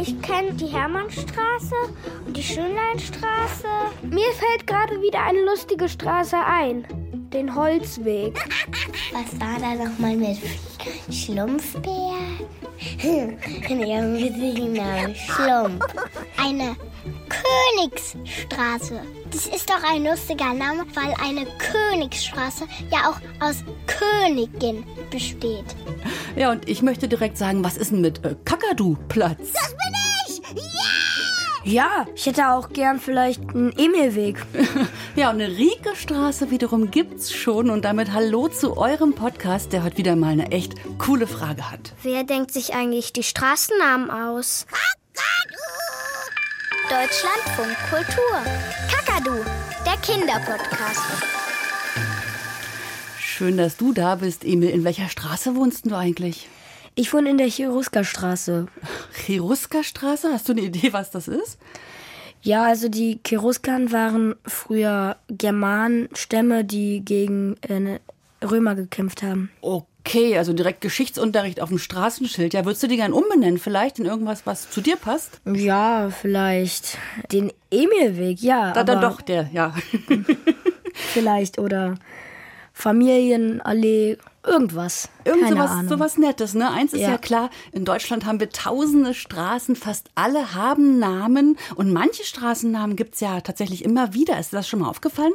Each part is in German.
Ich kenne die Hermannstraße und die Schönleinstraße. Mir fällt gerade wieder eine lustige Straße ein. Den Holzweg. Was war da nochmal mit Schlumpfbär? ja, Schlumpf. Eine Königsstraße. Das ist doch ein lustiger Name, weil eine Königsstraße ja auch aus Königin besteht. Ja, und ich möchte direkt sagen, was ist denn mit äh, Kakadu-Platz? Das bin! Ja, ich hätte auch gern vielleicht einen Emilweg. ja, und eine Rieke-Straße wiederum gibt's schon. Und damit Hallo zu eurem Podcast, der heute wieder mal eine echt coole Frage hat. Wer denkt sich eigentlich die Straßennamen aus? Kakadu! Deutschlandfunk Kultur. Kakadu, der Kinderpodcast. Schön, dass du da bist, Emil. In welcher Straße wohnst du eigentlich? Ich wohne in der Cherusker-Straße. Cherusker-Straße? Hast du eine Idee, was das ist? Ja, also die Cheruskan waren früher Germanenstämme, die gegen äh, Römer gekämpft haben. Okay, also direkt Geschichtsunterricht auf dem Straßenschild. Ja, würdest du die gern umbenennen vielleicht in irgendwas, was zu dir passt? Ja, vielleicht den Emilweg, ja. Da, dann doch, der, ja. vielleicht oder Familienallee, irgendwas. Irgend sowas, sowas Nettes, ne? Eins ist ja. Ja. klar, in Deutschland haben wir tausende Straßen, fast alle haben Namen und manche Straßennamen gibt's ja tatsächlich immer wieder. Ist dir das schon mal aufgefallen?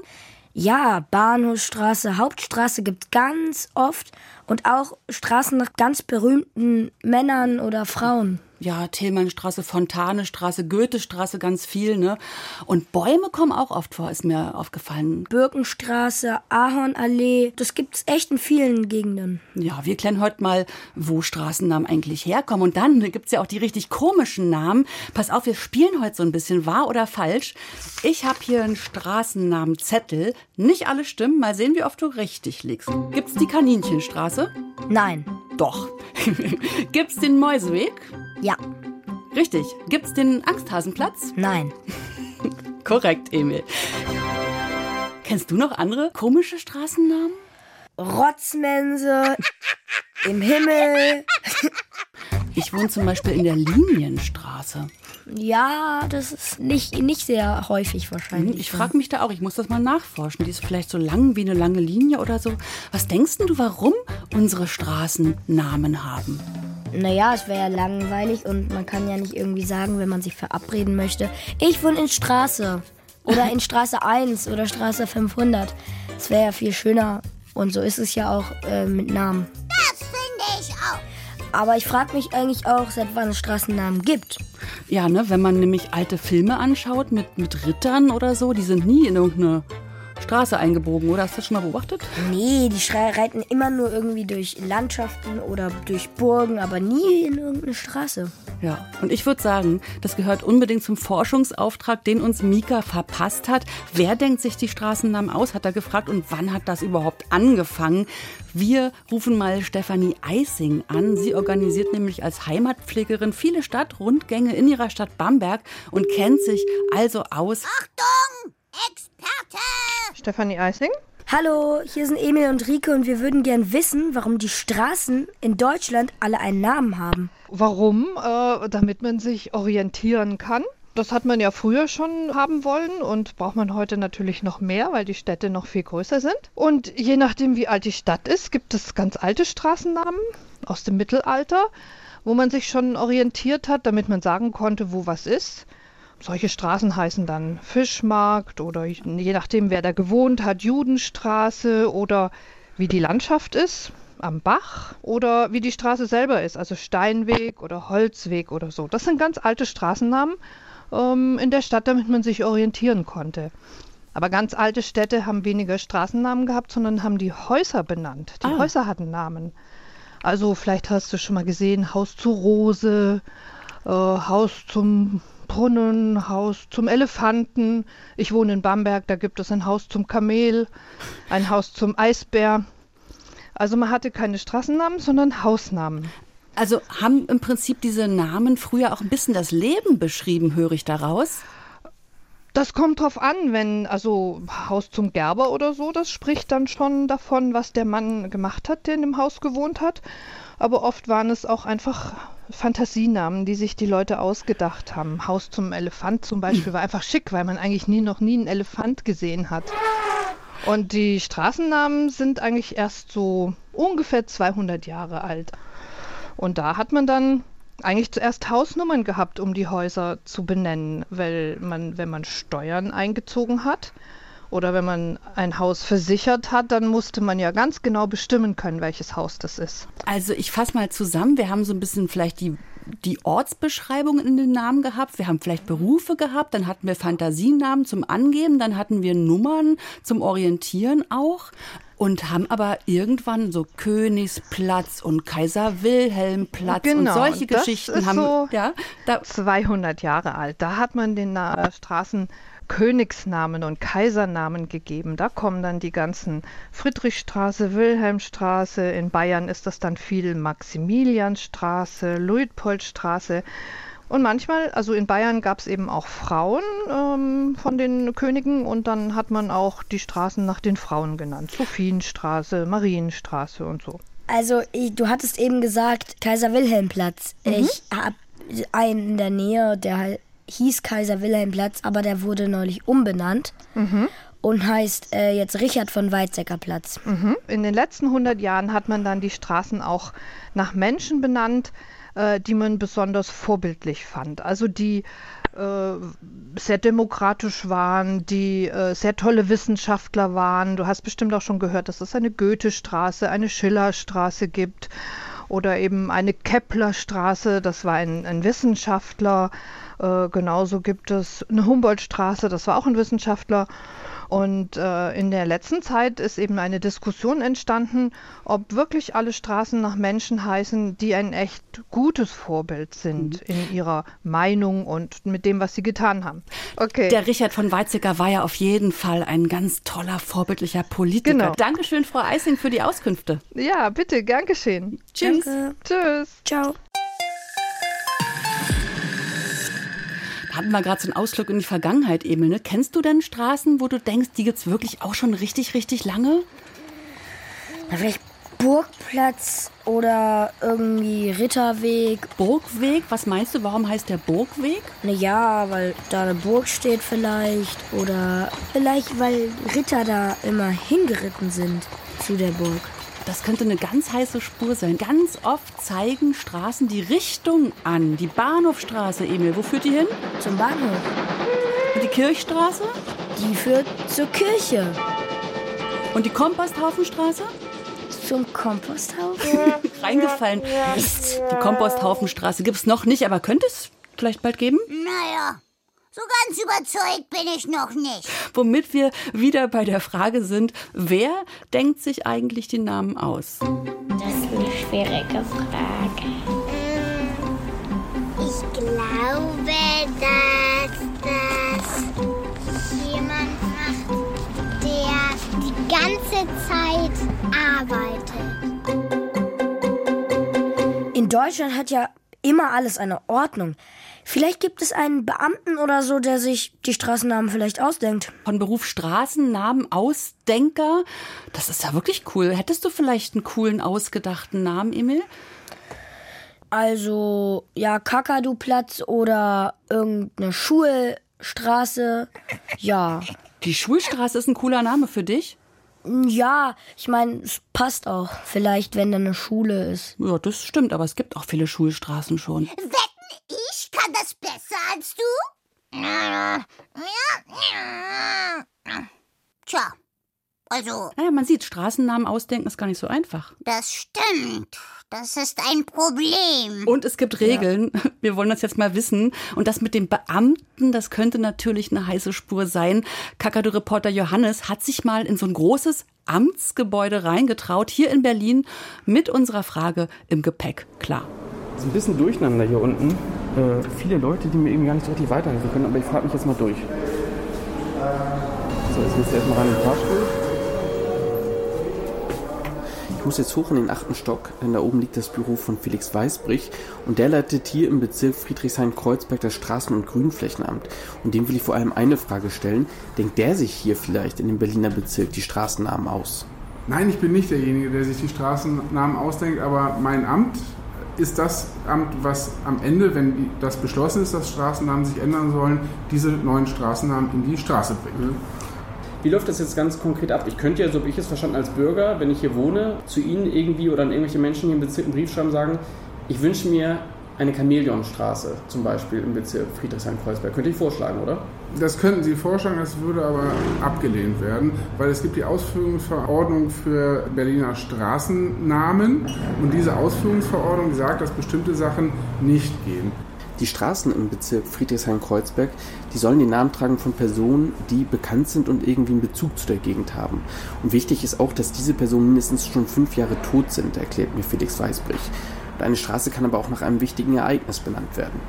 Ja, Bahnhofstraße, Hauptstraße gibt ganz oft und auch Straßen nach ganz berühmten Männern oder Frauen. Ja, Tillmannstraße, Fontanestraße, Goethestraße, ganz viel, ne? Und Bäume kommen auch oft vor, ist mir aufgefallen. Birkenstraße, Ahornallee, das gibt's echt in vielen Gegenden. Ja, wir klären heute mal, wo Straßennamen eigentlich herkommen. Und dann gibt's ja auch die richtig komischen Namen. Pass auf, wir spielen heute so ein bisschen wahr oder falsch. Ich habe hier einen Straßennamenzettel. Nicht alle stimmen. Mal sehen, wie oft du richtig liegst. Gibt's die Kaninchenstraße? Nein. Doch. Gibt's den Mäuseweg? Ja. Richtig. Gibt's den Angsthasenplatz? Nein. Korrekt, Emil. Kennst du noch andere komische Straßennamen? Rotzmense, im Himmel. Ich wohne zum Beispiel in der Linienstraße. Ja, das ist nicht, nicht sehr häufig wahrscheinlich. Ich frage mich da auch, ich muss das mal nachforschen. Die ist vielleicht so lang wie eine lange Linie oder so. Was denkst denn du, warum unsere Straßen Namen haben? Naja, es wäre ja langweilig und man kann ja nicht irgendwie sagen, wenn man sich verabreden möchte, ich wohne in Straße oder in Straße 1 oder Straße 500. Das wäre ja viel schöner und so ist es ja auch äh, mit Namen. Das finde ich auch. Aber ich frage mich eigentlich auch, seit wann es Straßennamen gibt. Ja, ne, wenn man nämlich alte Filme anschaut mit, mit Rittern oder so, die sind nie in irgendeine Straße eingebogen, oder? Hast du das schon mal beobachtet? Nee, die schrei- reiten immer nur irgendwie durch Landschaften oder durch Burgen, aber nie in irgendeine Straße. Ja, und ich würde sagen, das gehört unbedingt zum Forschungsauftrag, den uns Mika verpasst hat. Wer denkt sich die Straßennamen aus, hat er gefragt, und wann hat das überhaupt angefangen? Wir rufen mal Stefanie Eising an. Sie organisiert nämlich als Heimatpflegerin viele Stadtrundgänge in ihrer Stadt Bamberg und kennt sich also aus. Achtung, Experte! Stefanie Eising. Hallo, hier sind Emil und Rike und wir würden gern wissen, warum die Straßen in Deutschland alle einen Namen haben. Warum? Äh, damit man sich orientieren kann. Das hat man ja früher schon haben wollen und braucht man heute natürlich noch mehr, weil die Städte noch viel größer sind. Und je nachdem, wie alt die Stadt ist, gibt es ganz alte Straßennamen aus dem Mittelalter, wo man sich schon orientiert hat, damit man sagen konnte, wo was ist. Solche Straßen heißen dann Fischmarkt oder je nachdem, wer da gewohnt hat, Judenstraße oder wie die Landschaft ist am Bach oder wie die Straße selber ist, also Steinweg oder Holzweg oder so. Das sind ganz alte Straßennamen ähm, in der Stadt, damit man sich orientieren konnte. Aber ganz alte Städte haben weniger Straßennamen gehabt, sondern haben die Häuser benannt. Die Ah. Häuser hatten Namen. Also vielleicht hast du schon mal gesehen, Haus zur Rose, äh, Haus zum Brunnen, Haus zum Elefanten. Ich wohne in Bamberg, da gibt es ein Haus zum Kamel, ein Haus zum Eisbär. Also man hatte keine Straßennamen, sondern Hausnamen. Also haben im Prinzip diese Namen früher auch ein bisschen das Leben beschrieben, höre ich daraus. Das kommt drauf an, wenn, also Haus zum Gerber oder so, das spricht dann schon davon, was der Mann gemacht hat, der in dem Haus gewohnt hat. Aber oft waren es auch einfach Fantasienamen, die sich die Leute ausgedacht haben. Haus zum Elefant zum Beispiel war einfach schick, weil man eigentlich nie noch nie einen Elefant gesehen hat. Und die Straßennamen sind eigentlich erst so ungefähr 200 Jahre alt. Und da hat man dann eigentlich zuerst Hausnummern gehabt, um die Häuser zu benennen, weil man, wenn man Steuern eingezogen hat oder wenn man ein Haus versichert hat, dann musste man ja ganz genau bestimmen können, welches Haus das ist. Also ich fasse mal zusammen, wir haben so ein bisschen vielleicht die die Ortsbeschreibung in den Namen gehabt, wir haben vielleicht Berufe gehabt, dann hatten wir Fantasienamen zum Angeben, dann hatten wir Nummern zum Orientieren auch. Und haben aber irgendwann so Königsplatz und Kaiser Wilhelm Platz genau, und solche das Geschichten ist haben so ja, da 200 Jahre alt. Da hat man den äh, Straßen Königsnamen und Kaisernamen gegeben. Da kommen dann die ganzen Friedrichstraße, Wilhelmstraße. In Bayern ist das dann viel Maximilianstraße, Luitpoldstraße. Und manchmal, also in Bayern gab es eben auch Frauen ähm, von den Königen und dann hat man auch die Straßen nach den Frauen genannt. Sophienstraße, Marienstraße und so. Also ich, du hattest eben gesagt Kaiser Wilhelm Platz. Mhm. Ich habe einen in der Nähe, der hieß Kaiser Wilhelm Platz, aber der wurde neulich umbenannt. Mhm und heißt äh, jetzt Richard von Weizsäcker Platz. Mhm. In den letzten 100 Jahren hat man dann die Straßen auch nach Menschen benannt, äh, die man besonders vorbildlich fand. Also die äh, sehr demokratisch waren, die äh, sehr tolle Wissenschaftler waren. Du hast bestimmt auch schon gehört, dass es eine Goethestraße, eine Schillerstraße gibt oder eben eine Keplerstraße, das war ein, ein Wissenschaftler. Äh, genauso gibt es eine Humboldtstraße, das war auch ein Wissenschaftler. Und äh, in der letzten Zeit ist eben eine Diskussion entstanden, ob wirklich alle Straßen nach Menschen heißen, die ein echt gutes Vorbild sind mhm. in ihrer Meinung und mit dem, was sie getan haben. Okay. Der Richard von Weizsäcker war ja auf jeden Fall ein ganz toller, vorbildlicher Politiker. Genau. Dankeschön, Frau Eising, für die Auskünfte. Ja, bitte, gern geschehen. Tschüss. Danke. Tschüss. Ciao. Hatten wir gerade so einen Ausflug in die Vergangenheit, Emil. Ne? Kennst du denn Straßen, wo du denkst, die gibt es wirklich auch schon richtig, richtig lange? Na, vielleicht Burgplatz oder irgendwie Ritterweg. Burgweg? Was meinst du, warum heißt der Burgweg? Na ja, weil da eine Burg steht vielleicht. Oder vielleicht, weil Ritter da immer hingeritten sind zu der Burg. Das könnte eine ganz heiße Spur sein. Ganz oft zeigen Straßen die Richtung an. Die Bahnhofstraße, Emil, wo führt die hin? Zum Bahnhof. Und die Kirchstraße? Die führt zur Kirche. Und die Komposthaufenstraße? Zum Komposthaufen? Reingefallen. Mist. Die Komposthaufenstraße gibt es noch nicht, aber könnte es vielleicht bald geben? Naja, so ganz überzeugt bin ich noch nicht. Womit wir wieder bei der Frage sind, wer denkt sich eigentlich die Namen aus? Das ist eine schwierige Frage. Ich glaube, dass das jemand macht, der die ganze Zeit arbeitet. In Deutschland hat ja immer alles eine Ordnung. Vielleicht gibt es einen Beamten oder so, der sich die Straßennamen vielleicht ausdenkt. Von Beruf Straßennamen Ausdenker. Das ist ja wirklich cool. Hättest du vielleicht einen coolen, ausgedachten Namen, Emil? Also, ja, Kakaduplatz oder irgendeine Schulstraße. Ja. Die Schulstraße ist ein cooler Name für dich? Ja, ich meine, es passt auch. Vielleicht, wenn da eine Schule ist. Ja, das stimmt, aber es gibt auch viele Schulstraßen schon. Ich kann das besser als du? Tja, also. Naja, man sieht, Straßennamen ausdenken ist gar nicht so einfach. Das stimmt. Das ist ein Problem. Und es gibt Regeln. Ja. Wir wollen das jetzt mal wissen. Und das mit dem Beamten, das könnte natürlich eine heiße Spur sein. Kakadu-Reporter Johannes hat sich mal in so ein großes Amtsgebäude reingetraut, hier in Berlin, mit unserer Frage im Gepäck. Klar. Es ist ein bisschen durcheinander hier unten. Äh, viele Leute, die mir irgendwie gar nicht so richtig weiterhelfen können, aber ich frage mich jetzt mal durch. So, jetzt müsst ihr erstmal rein in den Fahrstuhl. Ich muss jetzt hoch in den achten Stock, denn da oben liegt das Büro von Felix Weißbrich und der leitet hier im Bezirk Friedrichshain-Kreuzberg das Straßen- und Grünflächenamt. Und dem will ich vor allem eine Frage stellen. Denkt der sich hier vielleicht in dem Berliner Bezirk die Straßennamen aus? Nein, ich bin nicht derjenige, der sich die Straßennamen ausdenkt, aber mein Amt ist das Amt, was am Ende, wenn das beschlossen ist, dass Straßennamen sich ändern sollen, diese neuen Straßennamen in die Straße bringt. Mhm. Wie läuft das jetzt ganz konkret ab? Ich könnte ja, so wie ich es verstanden als Bürger, wenn ich hier wohne, zu Ihnen irgendwie oder an irgendwelche Menschen hier im Bezirk einen Brief schreiben sagen, ich wünsche mir eine Chamäleonstraße zum Beispiel im Bezirk Friedrichshain-Kreuzberg. Könnte ich vorschlagen, oder? Das könnten Sie vorschlagen, das würde aber abgelehnt werden, weil es gibt die Ausführungsverordnung für Berliner Straßennamen und diese Ausführungsverordnung sagt, dass bestimmte Sachen nicht gehen. Die Straßen im Bezirk Friedrichshain-Kreuzberg, die sollen den Namen tragen von Personen, die bekannt sind und irgendwie einen Bezug zu der Gegend haben. Und wichtig ist auch, dass diese Personen mindestens schon fünf Jahre tot sind, erklärt mir Felix Weisbrich. Und eine Straße kann aber auch nach einem wichtigen Ereignis benannt werden.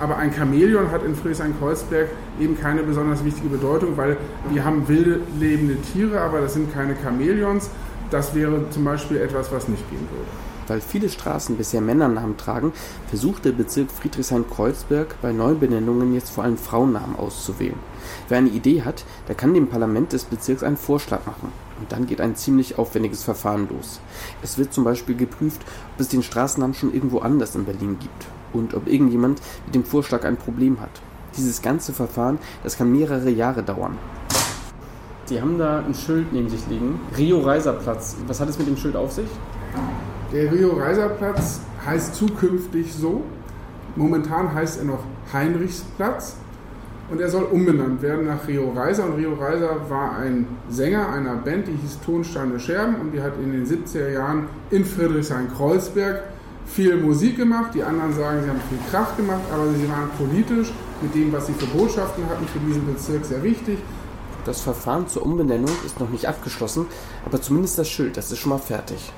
Aber ein Chamäleon hat in Friedrichshain-Kreuzberg eben keine besonders wichtige Bedeutung, weil wir haben wilde lebende Tiere, aber das sind keine Chamäleons. Das wäre zum Beispiel etwas, was nicht gehen würde. Weil viele Straßen bisher Männernamen tragen, versucht der Bezirk Friedrichshain-Kreuzberg bei Neubenennungen jetzt vor allem Frauennamen auszuwählen. Wer eine Idee hat, der kann dem Parlament des Bezirks einen Vorschlag machen. Und dann geht ein ziemlich aufwendiges Verfahren los. Es wird zum Beispiel geprüft, ob es den Straßennamen schon irgendwo anders in Berlin gibt und ob irgendjemand mit dem Vorschlag ein Problem hat. Dieses ganze Verfahren, das kann mehrere Jahre dauern. Sie haben da ein Schild neben sich liegen. Rio Reiserplatz. Was hat es mit dem Schild auf sich? Der Rio Reiserplatz heißt zukünftig so. Momentan heißt er noch Heinrichsplatz und er soll umbenannt werden nach Rio Reiser. Und Rio Reiser war ein Sänger einer Band, die hieß Tonsteine Scherben und die hat in den 70er Jahren in Friedrichshain-Kreuzberg viel Musik gemacht. Die anderen sagen, sie haben viel Kraft gemacht, aber sie waren politisch mit dem, was sie für Botschaften hatten, für diesen Bezirk sehr wichtig. Das Verfahren zur Umbenennung ist noch nicht abgeschlossen, aber zumindest das Schild, das ist schon mal fertig.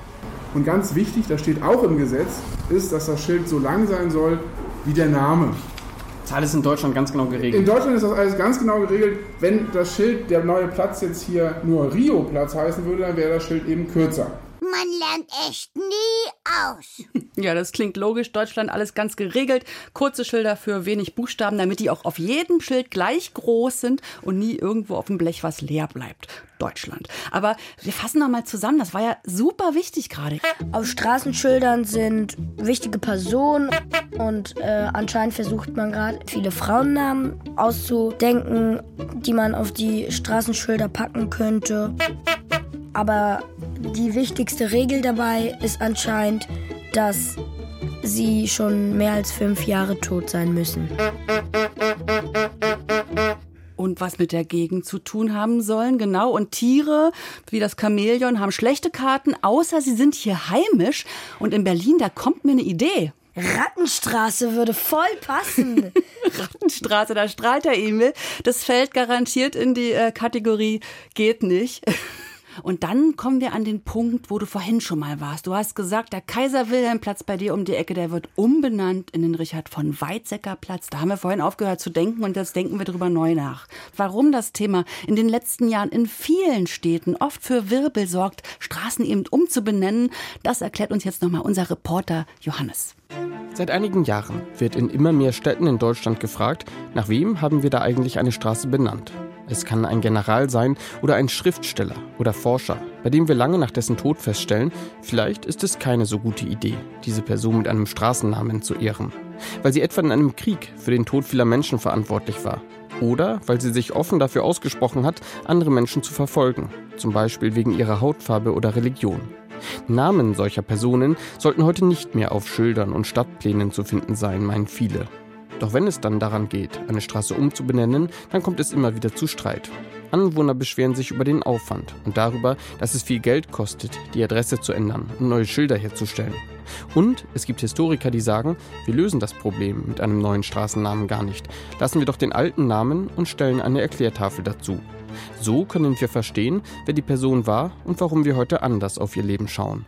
Und ganz wichtig, das steht auch im Gesetz, ist, dass das Schild so lang sein soll wie der Name. Das ist alles in Deutschland ganz genau geregelt. In Deutschland ist das alles ganz genau geregelt. Wenn das Schild, der neue Platz jetzt hier nur Rio-Platz heißen würde, dann wäre das Schild eben kürzer. Man lernt echt nie aus. Ja, das klingt logisch. Deutschland alles ganz geregelt. Kurze Schilder für wenig Buchstaben, damit die auch auf jedem Schild gleich groß sind und nie irgendwo auf dem Blech was leer bleibt. Deutschland. Aber wir fassen noch mal zusammen. Das war ja super wichtig gerade. Auf Straßenschildern sind wichtige Personen und äh, anscheinend versucht man gerade viele Frauennamen auszudenken, die man auf die Straßenschilder packen könnte. Aber die wichtigste Regel dabei ist anscheinend, dass sie schon mehr als fünf Jahre tot sein müssen. Und was mit der Gegend zu tun haben sollen, genau. Und Tiere wie das Chamäleon haben schlechte Karten, außer sie sind hier heimisch. Und in Berlin, da kommt mir eine Idee. Rattenstraße würde voll passen. Rattenstraße, da strahlt der Emil. Das fällt garantiert in die äh, Kategorie geht nicht. Und dann kommen wir an den Punkt, wo du vorhin schon mal warst. Du hast gesagt, der Kaiser-Wilhelm-Platz bei dir um die Ecke, der wird umbenannt in den Richard von Weizsäcker-Platz. Da haben wir vorhin aufgehört zu denken und jetzt denken wir darüber neu nach. Warum das Thema in den letzten Jahren in vielen Städten oft für Wirbel sorgt, Straßen eben umzubenennen, das erklärt uns jetzt nochmal unser Reporter Johannes. Seit einigen Jahren wird in immer mehr Städten in Deutschland gefragt, nach wem haben wir da eigentlich eine Straße benannt? Es kann ein General sein oder ein Schriftsteller oder Forscher, bei dem wir lange nach dessen Tod feststellen, vielleicht ist es keine so gute Idee, diese Person mit einem Straßennamen zu ehren, weil sie etwa in einem Krieg für den Tod vieler Menschen verantwortlich war oder weil sie sich offen dafür ausgesprochen hat, andere Menschen zu verfolgen, zum Beispiel wegen ihrer Hautfarbe oder Religion. Namen solcher Personen sollten heute nicht mehr auf Schildern und Stadtplänen zu finden sein, meinen viele. Doch wenn es dann daran geht, eine Straße umzubenennen, dann kommt es immer wieder zu Streit. Anwohner beschweren sich über den Aufwand und darüber, dass es viel Geld kostet, die Adresse zu ändern und neue Schilder herzustellen. Und es gibt Historiker, die sagen, wir lösen das Problem mit einem neuen Straßennamen gar nicht. Lassen wir doch den alten Namen und stellen eine Erklärtafel dazu. So können wir verstehen, wer die Person war und warum wir heute anders auf ihr Leben schauen.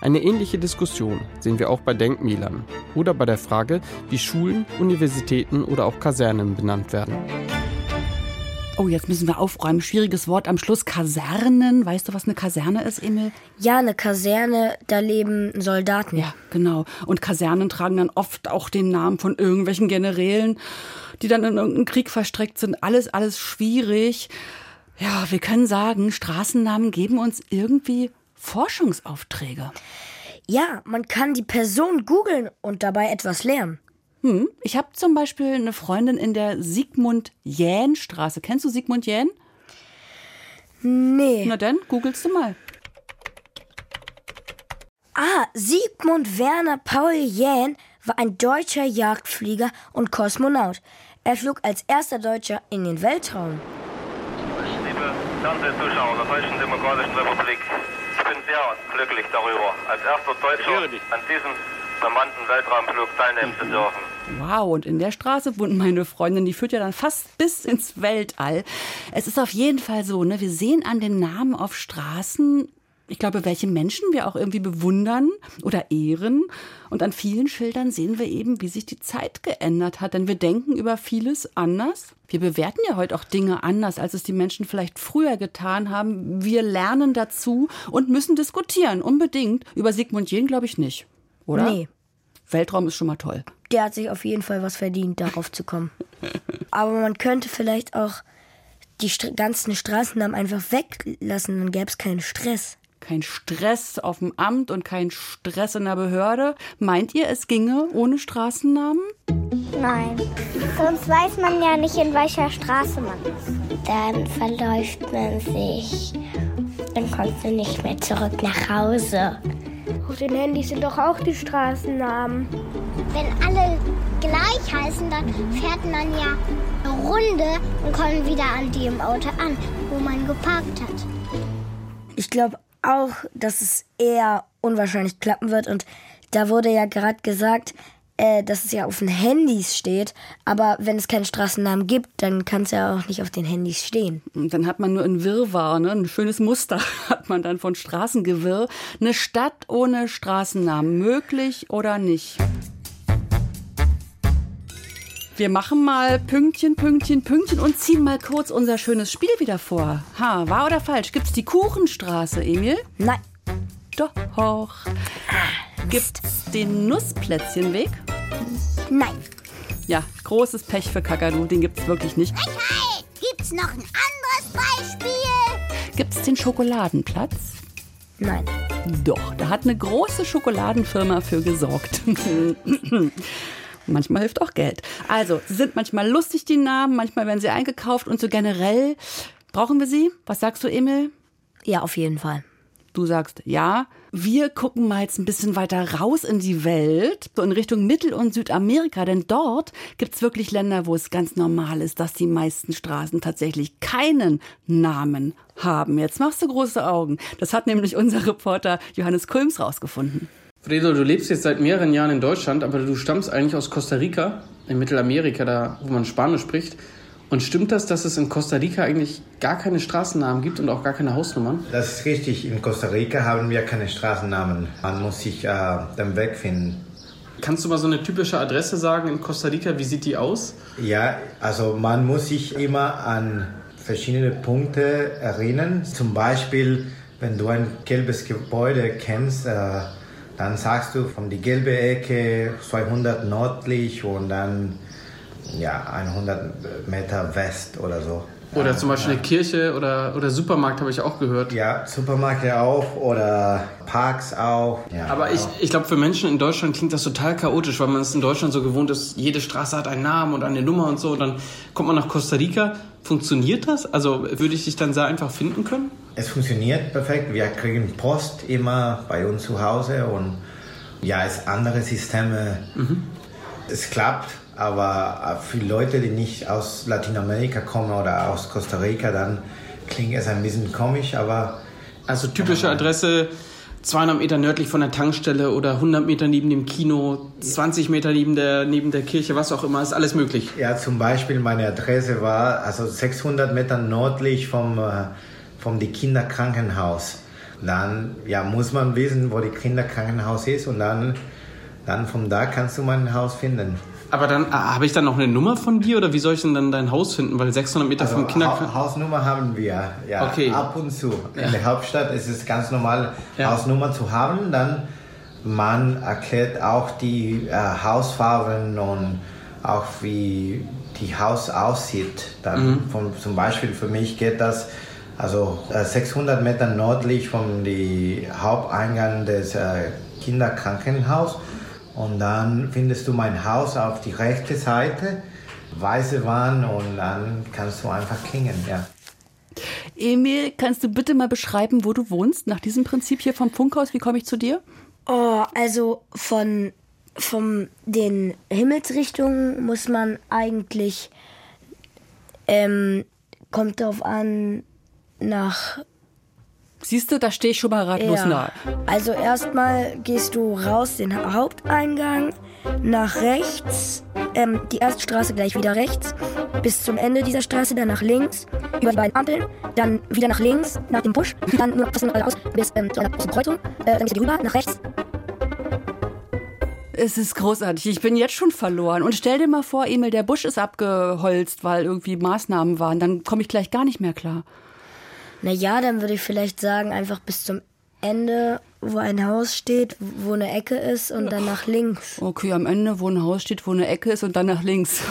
Eine ähnliche Diskussion sehen wir auch bei Denkmälern oder bei der Frage, wie Schulen, Universitäten oder auch Kasernen benannt werden. Oh, jetzt müssen wir aufräumen. Schwieriges Wort am Schluss. Kasernen. Weißt du, was eine Kaserne ist, Emil? Ja, eine Kaserne, da leben Soldaten. Ja, genau. Und Kasernen tragen dann oft auch den Namen von irgendwelchen Generälen, die dann in irgendeinen Krieg verstreckt sind. Alles, alles schwierig. Ja, wir können sagen, Straßennamen geben uns irgendwie Forschungsaufträge. Ja, man kann die Person googeln und dabei etwas lernen. Hm, ich habe zum Beispiel eine Freundin in der Sigmund-Jähn-Straße. Kennst du Sigmund Jähn? Nee. Na dann, googelst du mal. Ah, Sigmund Werner Paul Jähn war ein deutscher Jagdflieger und Kosmonaut. Er flog als erster Deutscher in den Weltraum. Liebe Fernsehzuschauer der Deutschen Demokratischen Republik, ich bin sehr glücklich darüber, als erster Deutscher an diesem bemannten Weltraumflug teilnehmen zu dürfen. Wow, und in der Straße wohnt meine Freundin, die führt ja dann fast bis ins Weltall. Es ist auf jeden Fall so, ne, wir sehen an den Namen auf Straßen, ich glaube, welche Menschen wir auch irgendwie bewundern oder ehren. Und an vielen Schildern sehen wir eben, wie sich die Zeit geändert hat. Denn wir denken über vieles anders. Wir bewerten ja heute auch Dinge anders, als es die Menschen vielleicht früher getan haben. Wir lernen dazu und müssen diskutieren. Unbedingt. Über Sigmund Jähn glaube ich nicht. Oder? Nee. Weltraum ist schon mal toll. Der hat sich auf jeden Fall was verdient, darauf zu kommen. Aber man könnte vielleicht auch die St ganzen Straßennamen einfach weglassen, dann gäbe es keinen Stress. Kein Stress auf dem Amt und kein Stress in der Behörde. Meint ihr, es ginge ohne Straßennamen? Nein. Sonst weiß man ja nicht, in welcher Straße man ist. Dann verläuft man sich. Dann kommst du nicht mehr zurück nach Hause. Auf den Handys sind doch auch die Straßennamen. Wenn alle gleich heißen, dann fährt man ja eine Runde und kommt wieder an dem Auto an, wo man geparkt hat. Ich glaube auch, dass es eher unwahrscheinlich klappen wird. Und da wurde ja gerade gesagt, äh, dass es ja auf den Handys steht. Aber wenn es keinen Straßennamen gibt, dann kann es ja auch nicht auf den Handys stehen. Und dann hat man nur ein Wirrwarr, ne? ein schönes Muster hat man dann von Straßengewirr. Eine Stadt ohne Straßennamen, möglich oder nicht? Wir machen mal Pünktchen, Pünktchen, Pünktchen und ziehen mal kurz unser schönes Spiel wieder vor. Ha, wahr oder falsch? Gibt's die Kuchenstraße, Emil? Nein. Doch. Gibt's den Nussplätzchenweg? Nein. Ja, großes Pech für Kakadu, den gibt's wirklich nicht. Hey, gibt's noch ein anderes Beispiel? Gibt's den Schokoladenplatz? Nein. Doch, da hat eine große Schokoladenfirma für gesorgt. manchmal hilft auch Geld. Also, sie sind manchmal lustig, die Namen, manchmal werden sie eingekauft und so generell. Brauchen wir sie? Was sagst du, Emil? Ja, auf jeden Fall. Du sagst ja. Wir gucken mal jetzt ein bisschen weiter raus in die Welt, so in Richtung Mittel- und Südamerika, denn dort gibt's wirklich Länder, wo es ganz normal ist, dass die meisten Straßen tatsächlich keinen Namen haben. Jetzt machst du große Augen. Das hat nämlich unser Reporter Johannes Kulms rausgefunden. Fredo, du lebst jetzt seit mehreren Jahren in Deutschland, aber du stammst eigentlich aus Costa Rica, in Mittelamerika, da wo man Spanisch spricht. Und stimmt das, dass es in Costa Rica eigentlich gar keine Straßennamen gibt und auch gar keine Hausnummern? Das ist richtig. In Costa Rica haben wir keine Straßennamen. Man muss sich äh, den Weg finden. Kannst du mal so eine typische Adresse sagen in Costa Rica? Wie sieht die aus? Ja, also man muss sich immer an verschiedene Punkte erinnern. Zum Beispiel, wenn du ein gelbes Gebäude kennst, äh, dann sagst du von die gelbe Ecke 200 nördlich und dann ja 100 Meter west oder so. Oder ja, zum Beispiel ja. eine Kirche oder, oder Supermarkt habe ich auch gehört. Ja, Supermärkte auch oder Parks auch. Ja, Aber ich, auch. ich glaube, für Menschen in Deutschland klingt das total chaotisch, weil man es in Deutschland so gewohnt ist, jede Straße hat einen Namen und eine Nummer und so. Und dann kommt man nach Costa Rica. Funktioniert das? Also würde ich dich dann sehr einfach finden können? Es funktioniert perfekt. Wir kriegen Post immer bei uns zu Hause und ja, es andere Systeme. Es klappt, aber für Leute, die nicht aus Lateinamerika kommen oder aus Costa Rica, dann klingt es ein bisschen komisch, aber Also typische Adresse 200 Meter nördlich von der Tankstelle oder 100 Meter neben dem Kino, 20 Meter neben der, neben der Kirche, was auch immer, ist alles möglich. ja, zum Beispiel meine Adresse war also 600 Meter nördlich vom, äh, vom die Kinderkrankenhaus. Dann ja, muss man wissen, wo die Kinderkrankenhaus ist und dann, dann von da kannst du mein Haus finden. Aber dann ah, habe ich dann noch eine Nummer von dir oder wie soll ich denn dann dein Haus finden? Weil 600 Meter vom Also, Kinderkrankenhaus. Ha Hausnummer haben wir, ja, Okay. ab und zu. In der Hauptstadt ist es ganz normal, Ja. Hausnummer zu haben. Dann man erklärt auch die äh, Hausfarben und auch wie die Haus aussieht. Dann Mhm. vom, zum Beispiel für mich geht das Also 600 Meter nördlich vom die Haupteingang des äh, Kinderkrankenhaus. Und dann findest du mein Haus auf die rechte Seite, weiße Wand und dann kannst du einfach klingen, ja. Emil, kannst du bitte mal beschreiben, wo du wohnst? Nach diesem Prinzip hier vom Funkhaus, wie komme ich zu dir? Oh, also von, von den Himmelsrichtungen muss man eigentlich, ähm, kommt drauf an, nach Siehst du, da stehe ich schon mal ratlos ja. nahe. Also erstmal gehst du raus den Haupteingang, nach rechts, ähm, die erste Straße gleich wieder rechts, bis zum Ende dieser Straße, dann nach links, über die beiden Ampeln, dann wieder nach links, nach dem Busch, dann nur noch geradeaus bis ähm, zu einer großen Kreuzung, äh, dann gehst du rüber, nach rechts, es ist großartig. Ich bin jetzt schon verloren. Und stell dir mal vor, Emil, der Busch ist abgeholzt, weil irgendwie Maßnahmen waren. Dann komme ich gleich gar nicht mehr klar. Naja, dann würde ich vielleicht sagen, einfach bis zum Ende, wo ein Haus steht, wo eine Ecke ist und dann nach links. Okay, am Ende, wo ein Haus steht, wo eine Ecke ist und dann nach links.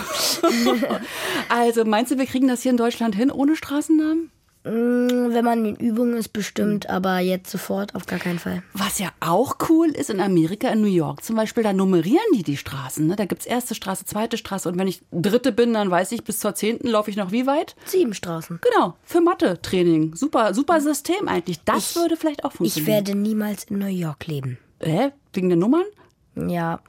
also meinst du, wir kriegen das hier in Deutschland hin ohne Straßennamen? Mm, wenn man in Übung ist, bestimmt, aber jetzt sofort auf gar keinen Fall. Was ja auch cool ist in Amerika, in New York zum Beispiel, da nummerieren die die Straßen. Ne? Da gibt es erste Straße, zweite Straße und wenn ich dritte bin, dann weiß ich, bis zur zehnten laufe ich noch wie weit? Sieben Straßen. Genau, für Mathe-Training. Super, super System eigentlich. Das ich, würde vielleicht auch funktionieren. Ich werde niemals in New York leben. Hä? Wegen der Nummern? Ja,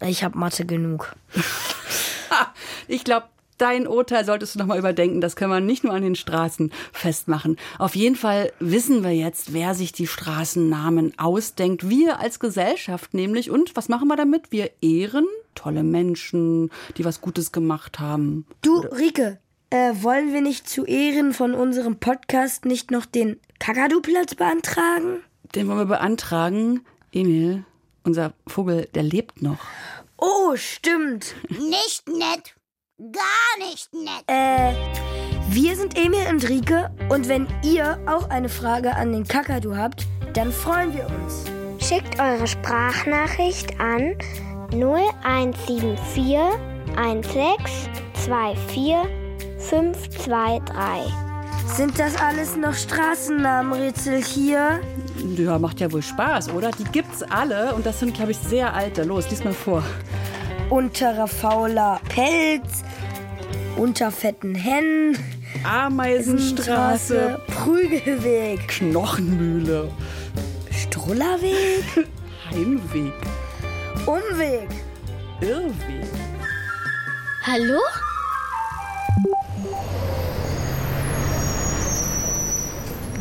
ich habe Mathe genug. ich glaube, dein Urteil solltest du nochmal überdenken. Das können wir nicht nur an den Straßen festmachen. Auf jeden Fall wissen wir jetzt, wer sich die Straßennamen ausdenkt. Wir als Gesellschaft nämlich. Und was machen wir damit? Wir ehren tolle Menschen, die was Gutes gemacht haben. Du, Rike, äh, wollen wir nicht zu Ehren von unserem Podcast nicht noch den Kakadu-Platz beantragen? Den wollen wir beantragen. Emil, unser Vogel, der lebt noch. Oh, stimmt. Nicht nett. Gar nicht nett. Äh, wir sind Emil und Rike und wenn ihr auch eine Frage an den Kakadu habt, dann freuen wir uns. Schickt eure Sprachnachricht an 0174 1624 523. Sind das alles noch Straßennamenrätsel hier? Ja, macht ja wohl Spaß, oder? Die gibt's alle und das sind, glaube ich, sehr alte. Los, lies mal vor. Unterer fauler Pelz, unter fetten Hennen, Ameisenstraße, Prügelweg, Knochenmühle, Strullerweg, Heimweg, Umweg, Irrweg. Hallo?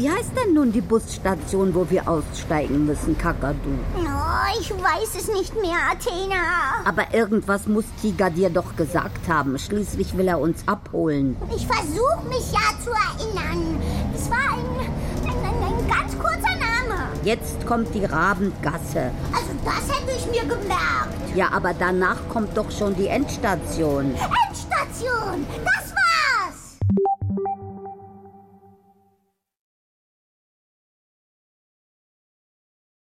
Wie heißt denn nun die Busstation, wo wir aussteigen müssen, Kakadu? Oh, ich weiß es nicht mehr, Athena. Aber irgendwas muss Tiger dir doch gesagt haben. Schließlich will er uns abholen. Ich versuche mich ja zu erinnern. Es war ein, ein, ein, ein ganz kurzer Name. Jetzt kommt die Rabengasse. Also das hätte ich mir gemerkt. Ja, aber danach kommt doch schon die Endstation. Endstation, das